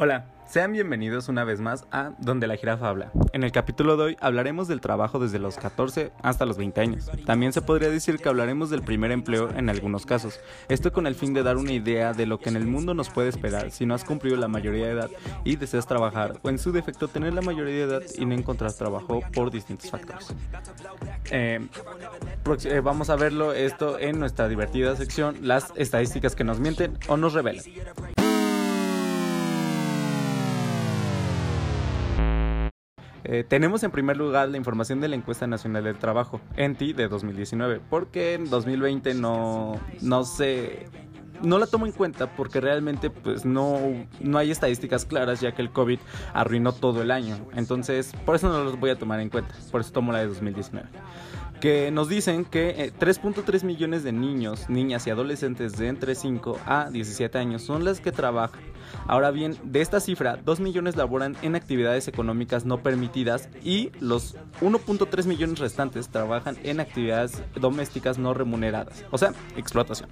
Hola, sean bienvenidos una vez más a Donde la Jirafa habla. En el capítulo de hoy hablaremos del trabajo desde los 14 hasta los 20 años. También se podría decir que hablaremos del primer empleo en algunos casos. Esto con el fin de dar una idea de lo que en el mundo nos puede esperar si no has cumplido la mayoría de edad y deseas trabajar o en su defecto tener la mayoría de edad y no encontrar trabajo por distintos factores. Eh, eh, vamos a verlo esto en nuestra divertida sección, las estadísticas que nos mienten o nos revelan. Eh, tenemos en primer lugar la información de la encuesta nacional del trabajo, ENTI, de 2019, porque en 2020 no, no se no la tomo en cuenta porque realmente pues no, no hay estadísticas claras ya que el COVID arruinó todo el año. Entonces, por eso no los voy a tomar en cuenta. Por eso tomo la de 2019 que nos dicen que 3.3 eh, millones de niños, niñas y adolescentes de entre 5 a 17 años son las que trabajan. Ahora bien, de esta cifra, 2 millones laboran en actividades económicas no permitidas y los 1.3 millones restantes trabajan en actividades domésticas no remuneradas, o sea, explotación.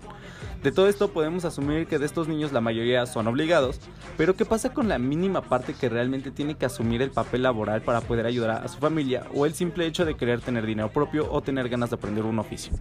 De todo esto podemos asumir que de estos niños la mayoría son obligados, pero ¿qué pasa con la mínima parte que realmente tiene que asumir el papel laboral para poder ayudar a su familia o el simple hecho de querer tener dinero propio o tener ganas de aprender un oficio?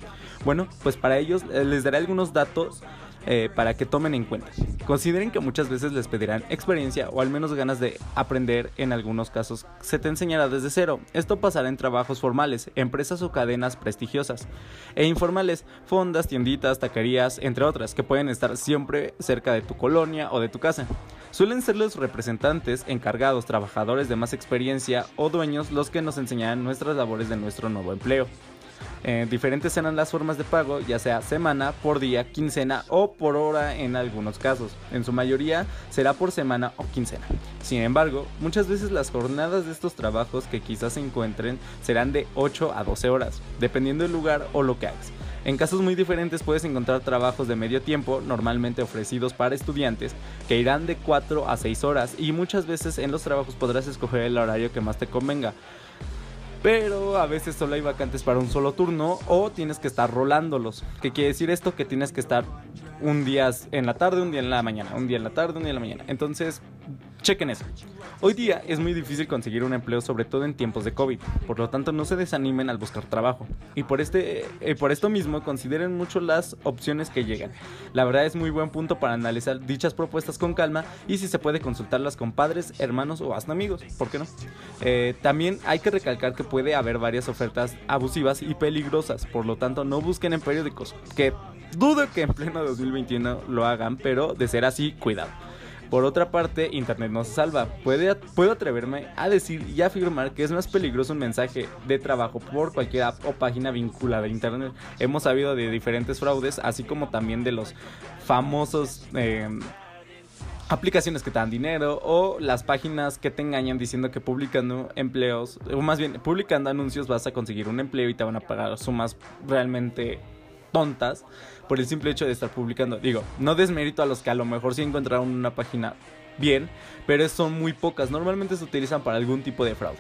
Bueno, pues para ellos eh, les daré algunos datos eh, para que tomen en cuenta. Consideren que muchas veces les pedirán experiencia o al menos ganas de aprender, en algunos casos se te enseñará desde cero. Esto pasará en trabajos formales, empresas o cadenas prestigiosas, e informales, fondas, tienditas, taquerías, entre otras, que pueden estar siempre cerca de tu colonia o de tu casa. Suelen ser los representantes, encargados, trabajadores de más experiencia o dueños los que nos enseñarán nuestras labores de nuestro nuevo empleo. Eh, diferentes serán las formas de pago, ya sea semana, por día, quincena o por hora en algunos casos. En su mayoría será por semana o quincena. Sin embargo, muchas veces las jornadas de estos trabajos que quizás se encuentren serán de 8 a 12 horas, dependiendo del lugar o lo que hagas. En casos muy diferentes puedes encontrar trabajos de medio tiempo, normalmente ofrecidos para estudiantes, que irán de 4 a 6 horas y muchas veces en los trabajos podrás escoger el horario que más te convenga pero a veces solo hay vacantes para un solo turno o tienes que estar rolándolos. ¿Qué quiere decir esto? Que tienes que estar un día en la tarde, un día en la mañana, un día en la tarde, un día en la mañana. Entonces, chequen eso. Hoy día es muy difícil conseguir un empleo, sobre todo en tiempos de COVID, por lo tanto no se desanimen al buscar trabajo. Y por, este, eh, por esto mismo consideren mucho las opciones que llegan. La verdad es muy buen punto para analizar dichas propuestas con calma y si se puede consultarlas con padres, hermanos o hasta amigos, ¿por qué no? Eh, también hay que recalcar que puede haber varias ofertas abusivas y peligrosas, por lo tanto no busquen en periódicos, que dudo que en pleno 2021 lo hagan, pero de ser así, cuidado. Por otra parte, Internet no se salva. puedo atreverme a decir y afirmar que es más peligroso un mensaje de trabajo por cualquier app o página vinculada a Internet. Hemos sabido de diferentes fraudes, así como también de los famosos... Em, aplicaciones que te dan dinero o las páginas que te engañan diciendo que publicando empleos, o más bien publicando anuncios vas a conseguir un empleo y te van a pagar sumas realmente tontas por el simple hecho de estar publicando. Digo, no desmérito a los que a lo mejor sí encontraron una página bien, pero son muy pocas. Normalmente se utilizan para algún tipo de fraude.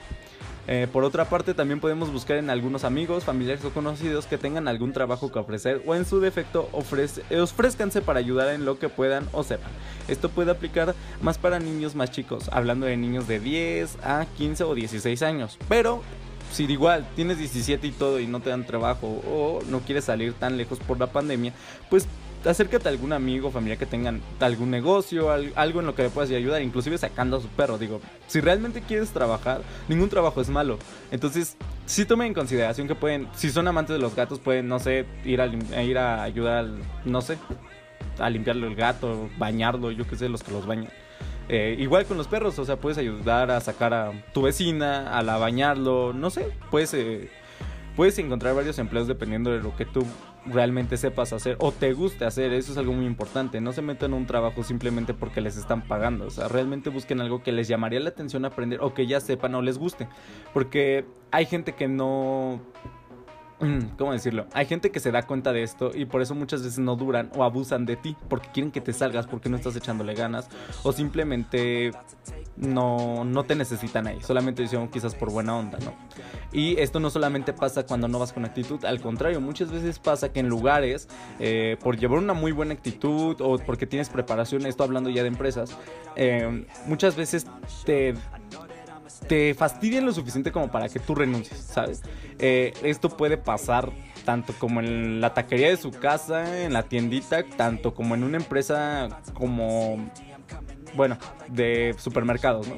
Eh, por otra parte, también podemos buscar en algunos amigos, familiares o conocidos que tengan algún trabajo que ofrecer o en su defecto ofrece, ofrezcanse para ayudar en lo que puedan o sepan. Esto puede aplicar más para niños más chicos, hablando de niños de 10 a 15 o 16 años. Pero si igual tienes 17 y todo y no te dan trabajo o no quieres salir tan lejos por la pandemia, pues acércate a algún amigo o familia que tengan algún negocio, algo en lo que le puedas ayudar, inclusive sacando a su perro. Digo, si realmente quieres trabajar, ningún trabajo es malo. Entonces, sí tomen en consideración que pueden, si son amantes de los gatos, pueden, no sé, ir a, ir a ayudar, no sé, a limpiarle el gato, bañarlo, yo qué sé, los que los bañan. Eh, igual con los perros, o sea, puedes ayudar a sacar a tu vecina, a la bañarlo, no sé, puedes, eh, puedes encontrar varios empleos dependiendo de lo que tú realmente sepas hacer o te guste hacer, eso es algo muy importante, no se metan en un trabajo simplemente porque les están pagando, o sea, realmente busquen algo que les llamaría la atención aprender o que ya sepan o les guste, porque hay gente que no ¿Cómo decirlo? Hay gente que se da cuenta de esto y por eso muchas veces no duran o abusan de ti porque quieren que te salgas porque no estás echándole ganas o simplemente no, no te necesitan ahí, solamente dicen quizás por buena onda, ¿no? Y esto no solamente pasa cuando no vas con actitud, al contrario, muchas veces pasa que en lugares, eh, por llevar una muy buena actitud o porque tienes preparación, esto hablando ya de empresas, eh, muchas veces te te fastidian lo suficiente como para que tú renuncies, ¿sabes? Eh, esto puede pasar tanto como en la taquería de su casa, en la tiendita, tanto como en una empresa como, bueno, de supermercados, ¿no?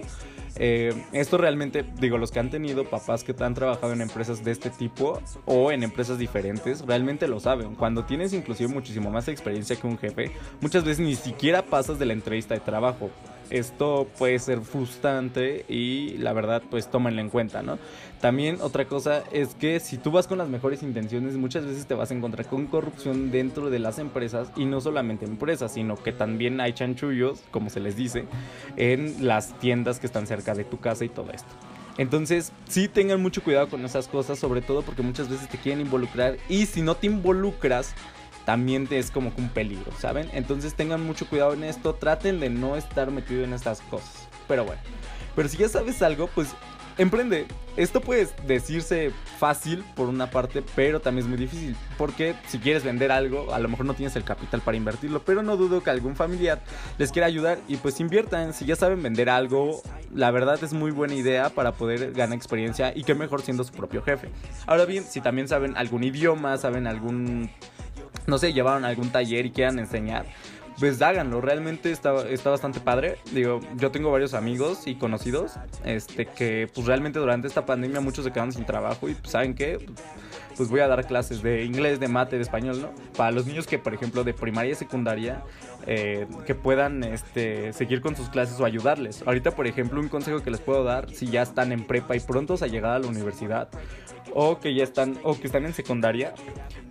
Eh, esto realmente, digo, los que han tenido papás que han trabajado en empresas de este tipo o en empresas diferentes, realmente lo saben. Cuando tienes inclusive muchísimo más experiencia que un jefe, muchas veces ni siquiera pasas de la entrevista de trabajo esto puede ser frustrante y la verdad pues tómenlo en cuenta, ¿no? También otra cosa es que si tú vas con las mejores intenciones muchas veces te vas a encontrar con corrupción dentro de las empresas y no solamente empresas, sino que también hay chanchullos, como se les dice, en las tiendas que están cerca de tu casa y todo esto. Entonces, sí tengan mucho cuidado con esas cosas, sobre todo porque muchas veces te quieren involucrar y si no te involucras, también es como un peligro, ¿saben? Entonces tengan mucho cuidado en esto, traten de no estar metido en estas cosas. Pero bueno, pero si ya sabes algo, pues emprende. Esto puede decirse fácil por una parte, pero también es muy difícil. Porque si quieres vender algo, a lo mejor no tienes el capital para invertirlo, pero no dudo que algún familiar les quiera ayudar y pues inviertan. Si ya saben vender algo, la verdad es muy buena idea para poder ganar experiencia y que mejor siendo su propio jefe. Ahora bien, si también saben algún idioma, saben algún no sé, llevaron algún taller y quieran enseñar, pues háganlo, realmente está, está bastante padre. Digo, yo tengo varios amigos y conocidos, este, que pues realmente durante esta pandemia muchos se quedaron sin trabajo y pues, ¿saben qué? Pues voy a dar clases de inglés, de mate, de español, ¿no? Para los niños que, por ejemplo, de primaria y secundaria, eh, que puedan este, seguir con sus clases o ayudarles. Ahorita, por ejemplo, un consejo que les puedo dar, si ya están en prepa y prontos a llegar a la universidad, o que ya están o que están en secundaria,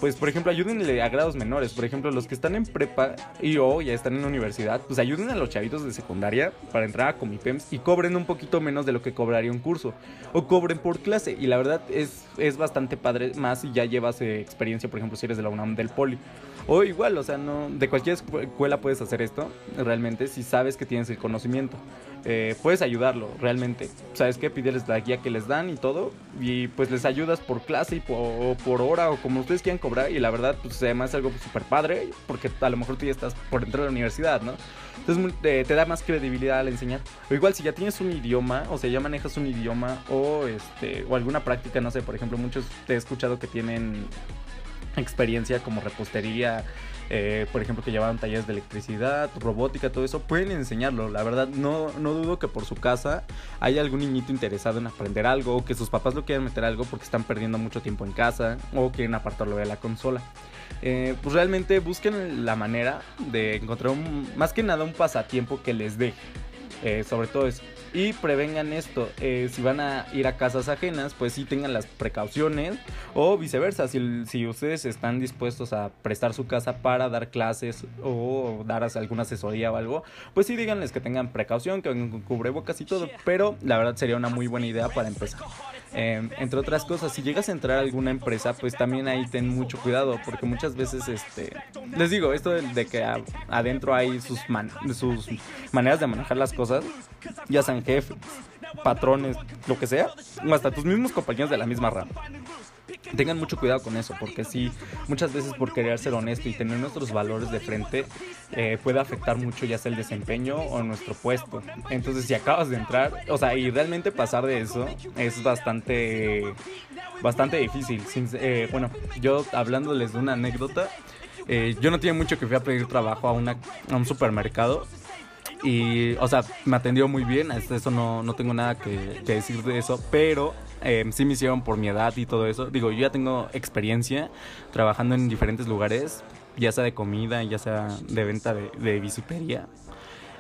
pues por ejemplo ayúdenle a grados menores, por ejemplo los que están en prepa y o ya están en universidad, pues ayuden a los chavitos de secundaria para entrar a Comipems y cobren un poquito menos de lo que cobraría un curso o cobren por clase y la verdad es, es bastante padre más si ya llevas eh, experiencia, por ejemplo si eres de la UNAM del Poli. O igual, o sea, no de cualquier escuela puedes hacer esto, realmente, si sabes que tienes el conocimiento. Eh, puedes ayudarlo, realmente. ¿Sabes qué? Pídeles la guía que les dan y todo. Y pues les ayudas por clase y por, por hora o como ustedes quieran cobrar. Y la verdad, pues además es algo súper padre, porque a lo mejor tú ya estás por entrar a la universidad, ¿no? Entonces te, te, da más credibilidad al enseñar. O igual si ya tienes un idioma, o sea, ya manejas un idioma o este o alguna práctica, no sé, por ejemplo, muchos te he escuchado que tienen experiencia como repostería, eh, por ejemplo, que llevaban talleres de electricidad, robótica, todo eso, pueden enseñarlo. La verdad, no, no dudo que por su casa haya algún niñito interesado en aprender algo, o que sus papás lo quieran meter algo porque están perdiendo mucho tiempo en casa, o quieren apartarlo de la consola. Eh, pues realmente busquen la manera de encontrar más que nada un pasatiempo que les deje. Eh, sobre todo eso y prevengan esto. Eh, si van a ir a casas ajenas, pues sí tengan las precauciones o viceversa. Si, si ustedes están dispuestos a prestar su casa para dar clases o dar alguna asesoría o algo, pues sí díganles que tengan precaución, que vengan con cubrebocas y todo. Pero la verdad sería una muy buena idea para empezar. Em, entre otras cosas, si llegas a entrar a alguna empresa, pues también ahí ten mucho cuidado, porque muchas veces, este, les digo, esto de, que adentro hay sus, sus maneras de manejar las cosas, ya sean jefes, patrones, lo que sea, hasta tus mismos compañeros de la misma rama. Tengan mucho cuidado con eso, porque si muchas veces por querer ser honesto y tener nuestros valores de frente eh, puede afectar mucho ya sea el desempeño o nuestro puesto. Entonces si acabas de entrar, o sea, y realmente pasar de eso es bastante, bastante difícil. Eh, bueno, yo hablándoles de una anécdota, eh, yo no tenía mucho que fui a pedir trabajo a, una, a un supermercado y, o sea, me atendió muy bien, eso no, no tengo nada que, que decir de eso, pero eh, sí me hicieron por mi edad y todo eso. Digo, yo ya tengo experiencia trabajando en diferentes lugares, ya sea de comida, ya sea de venta de, de bisutería.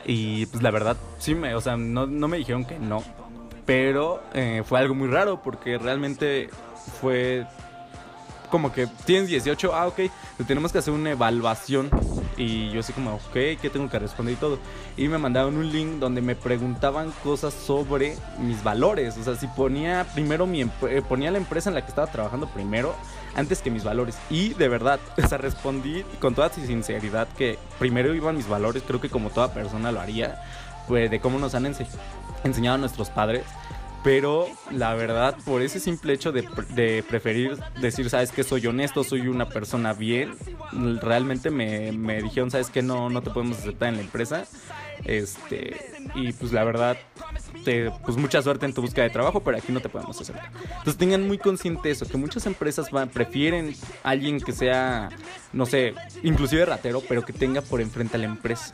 Y pues la verdad, sí me, o sea, no, no me dijeron que no. Pero eh, fue algo muy raro porque realmente fue como que tienes 18, ah, ok, tenemos que hacer una evaluación Y yo así como, ok, ¿qué tengo que responder y todo? Y me mandaron un link donde me preguntaban cosas sobre mis valores. O sea, si ponía primero mi eh, ponía la empresa en la que estaba trabajando primero antes que mis valores. Y de verdad, o sea, respondí con toda sinceridad que primero iban mis valores, creo que como toda persona lo haría, pues de cómo nos han enseñado nuestros padres. Pero la verdad, por ese simple hecho de, preferir decir, sabes que soy honesto, soy una persona bien, realmente me, me dijeron, sabes que no, no te podemos aceptar en la empresa. Este, y pues la verdad, te, pues mucha suerte en tu búsqueda de trabajo, pero aquí no te podemos hacer. Entonces tengan muy consciente eso, que muchas empresas prefieren alguien que sea, no sé, inclusive ratero, pero que tenga por enfrente a la empresa.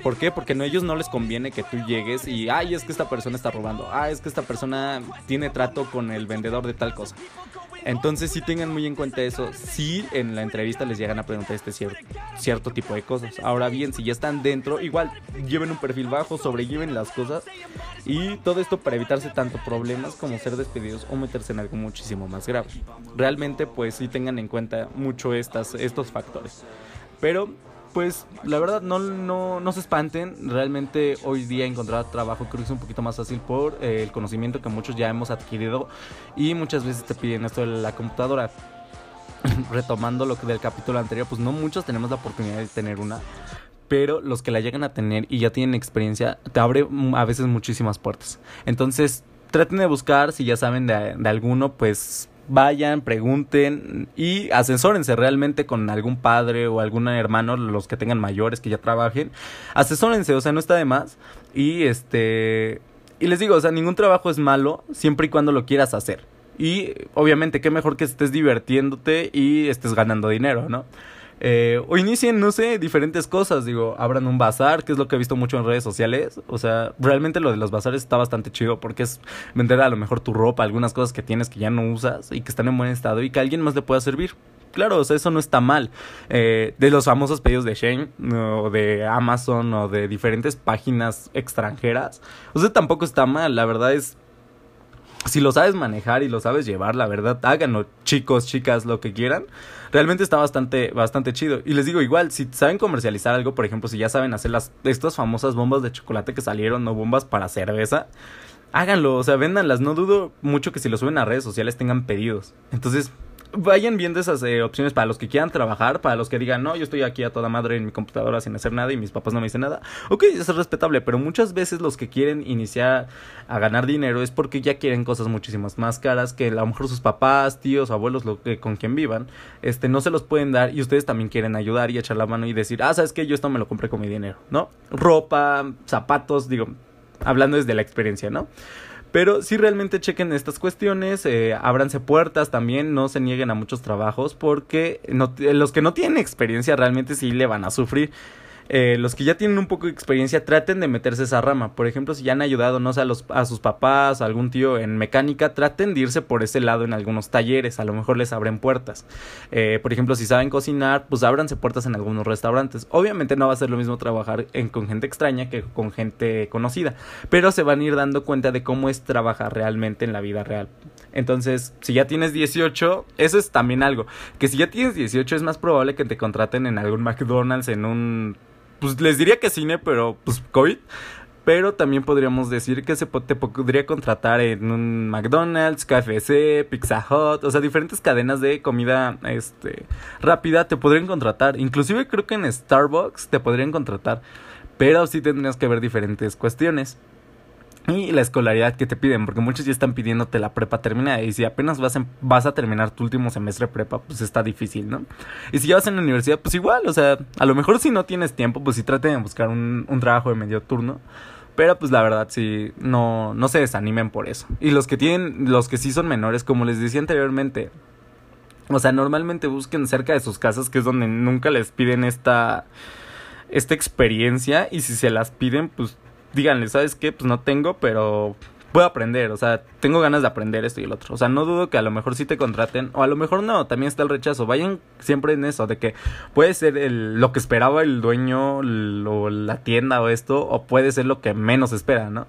¿Por qué? Porque a ellos no les conviene que tú llegues y, ay, es que esta persona está robando, ay, es que esta persona tiene trato con el vendedor de tal cosa. Entonces sí tengan muy en cuenta eso. Si en la entrevista les llegan a preguntar este cierto, tipo de cosas. Ahora bien, si ya están dentro, igual lleven un perfil bajo, sobrelleven las cosas. Y todo esto para evitarse tanto problemas como ser despedidos o meterse en algo muchísimo más grave. Realmente pues sí tengan en cuenta mucho estos factores. Pero pues la verdad no, no, no se espanten. Realmente hoy día encontrar trabajo creo que es un poquito más fácil por eh, el conocimiento que muchos ya hemos adquirido y muchas veces te piden esto de la computadora. Retomando lo que del capítulo anterior, pues no muchos tenemos la oportunidad de tener una. Pero los que la llegan a tener y ya tienen experiencia, te abre a veces muchísimas puertas. Entonces, traten de buscar, si ya saben de, de alguno, pues vayan, pregunten y asesórense realmente con algún padre o algún hermano, los que tengan mayores, que ya trabajen. Asesórense, o sea, no está de más. Y este. Y les digo, o sea, ningún trabajo es malo siempre y cuando lo quieras hacer. Y obviamente, qué mejor que estés divirtiéndote y estés ganando dinero, ¿no? Eh, o inicien, no sé, diferentes cosas. Digo, abran un bazar, que es lo que he visto mucho en redes sociales. O sea, realmente lo de los bazares está bastante chido porque es vender a lo mejor tu ropa, algunas cosas que tienes que ya no usas y que están en buen estado y que alguien más le pueda servir. Claro, o sea, eso no está mal. Eh, de los famosos pedidos de Shane o de Amazon o de diferentes páginas extranjeras. O sea, tampoco está mal. La verdad es si lo sabes manejar y lo sabes llevar, la verdad, háganlo, chicos, chicas, lo que quieran. Realmente está bastante, bastante chido. Y les digo, igual, si saben comercializar algo, por ejemplo, si ya saben hacer las, estas famosas bombas de chocolate que salieron, no bombas para cerveza, háganlo, o sea, véndanlas. No dudo mucho que si lo suben a redes sociales tengan pedidos. Entonces, vayan viendo esas eh, opciones para los que quieran trabajar, para los que digan, no, yo estoy aquí a toda madre en mi computadora sin hacer nada y mis papás no me dicen nada. Ok, eso es respetable, pero muchas veces los que quieren iniciar a ganar dinero es porque ya quieren cosas muchísimas más caras que a lo mejor sus papás, tíos, abuelos, lo que, con quien vivan, este, no se los pueden dar y ustedes también quieren ayudar y echar la mano y decir, ah, sabes que yo esto me lo compré con mi dinero, ¿no? Ropa, zapatos, digo, hablando desde la experiencia, ¿no? Pero sí realmente chequen estas cuestiones, eh, ábranse puertas también, no se nieguen a muchos trabajos porque no, los que no tienen experiencia realmente sí le van a sufrir. Eh, los que ya tienen un poco de experiencia traten de meterse esa rama. Por ejemplo, si ya han ayudado, no sé, a, a sus papás, a algún tío en mecánica, traten de irse por ese lado en algunos talleres. A lo mejor les abren puertas. Eh, por ejemplo, si saben cocinar, pues ábranse puertas en algunos restaurantes. Obviamente no va a ser lo mismo trabajar con gente extraña que con gente conocida. Pero se van a ir dando cuenta de cómo es trabajar realmente en la vida real. Entonces, si ya tienes 18, eso es también algo. Que si ya tienes 18 es más probable que te contraten en algún McDonald's, en un pues les diría que cine, pero pues COVID. Pero también podríamos decir que se te podría contratar en un McDonald's, KFC, Pizza Hut, o sea, diferentes cadenas de comida este, rápida te podrían contratar. Inclusive creo que en Starbucks te podrían contratar. Pero sí tendrías que ver diferentes cuestiones. Y la escolaridad que te piden, porque muchos ya están pidiéndote la prepa terminada. Y si apenas vas, vas a terminar tu último semestre de prepa, pues está difícil, ¿no? Y si ya vas en la universidad, pues igual, o sea, a lo mejor si no tienes tiempo, pues sí traten de buscar un, un trabajo de medio turno. Pero pues la verdad sí, no, no se desanimen por eso. Y los que tienen, los que sí son menores, como les decía anteriormente, o sea, normalmente busquen cerca de sus casas, que es donde nunca les piden esta, esta experiencia. Y si se las piden, pues díganle, ¿sabes qué? Pues no tengo, pero puedo aprender, o sea, tengo ganas de aprender esto y el otro. O sea, no dudo que a lo mejor sí te contraten, o a lo mejor no, también está el rechazo. Vayan siempre en eso, de que puede ser el, lo que esperaba el dueño o la tienda o esto, o puede ser lo que menos espera, ¿no?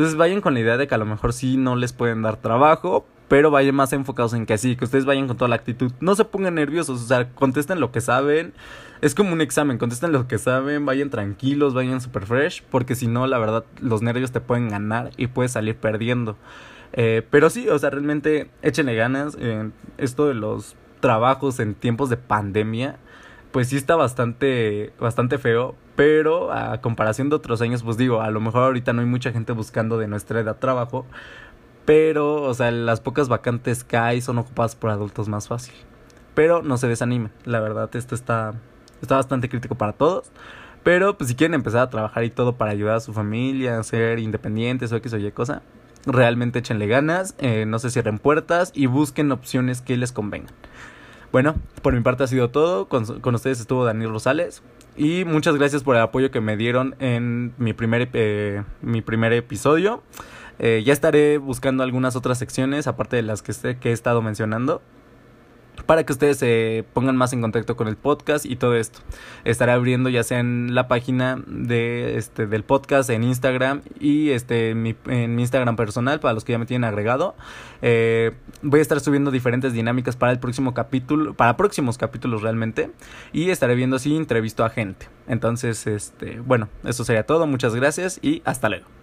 Entonces vayan con la idea de que a lo mejor sí no les pueden dar trabajo, pero vayan más enfocados en que así, que ustedes vayan con toda la actitud. No se pongan nerviosos, o sea, contesten lo que saben. Es como un examen, contesten lo que saben, vayan tranquilos, vayan super fresh, porque si no, la verdad, los nervios te pueden ganar y puedes salir perdiendo. Eh, pero sí, o sea, realmente échenle ganas. Eh, esto de los trabajos en tiempos de pandemia, pues sí está bastante, bastante feo. Pero a comparación de otros años, pues digo, a lo mejor ahorita no hay mucha gente buscando de nuestra edad trabajo. Pero, o sea, las pocas vacantes que hay son ocupadas por adultos más fácil. Pero no se desanimen, la verdad, esto está, está bastante crítico para todos. Pero, pues si quieren empezar a trabajar y todo para ayudar a su familia, ser independientes o X o Y cosa, realmente échenle ganas, eh, no se cierren puertas y busquen opciones que les convengan. Bueno, por mi parte ha sido todo. Con, con ustedes estuvo Daniel Rosales. Y muchas gracias por el apoyo que me dieron en mi primer, eh, mi primer episodio. Eh, ya estaré buscando algunas otras secciones, aparte de las que, que he estado mencionando para que ustedes se pongan más en contacto con el podcast y todo esto. Estaré abriendo ya sea en la página de este del podcast en Instagram y este mi, en mi Instagram personal para los que ya me tienen agregado. Eh, voy a estar subiendo diferentes dinámicas para el próximo capítulo, para próximos capítulos realmente y estaré viendo si entrevisto a gente. Entonces, este, bueno, eso sería todo. Muchas gracias y hasta luego.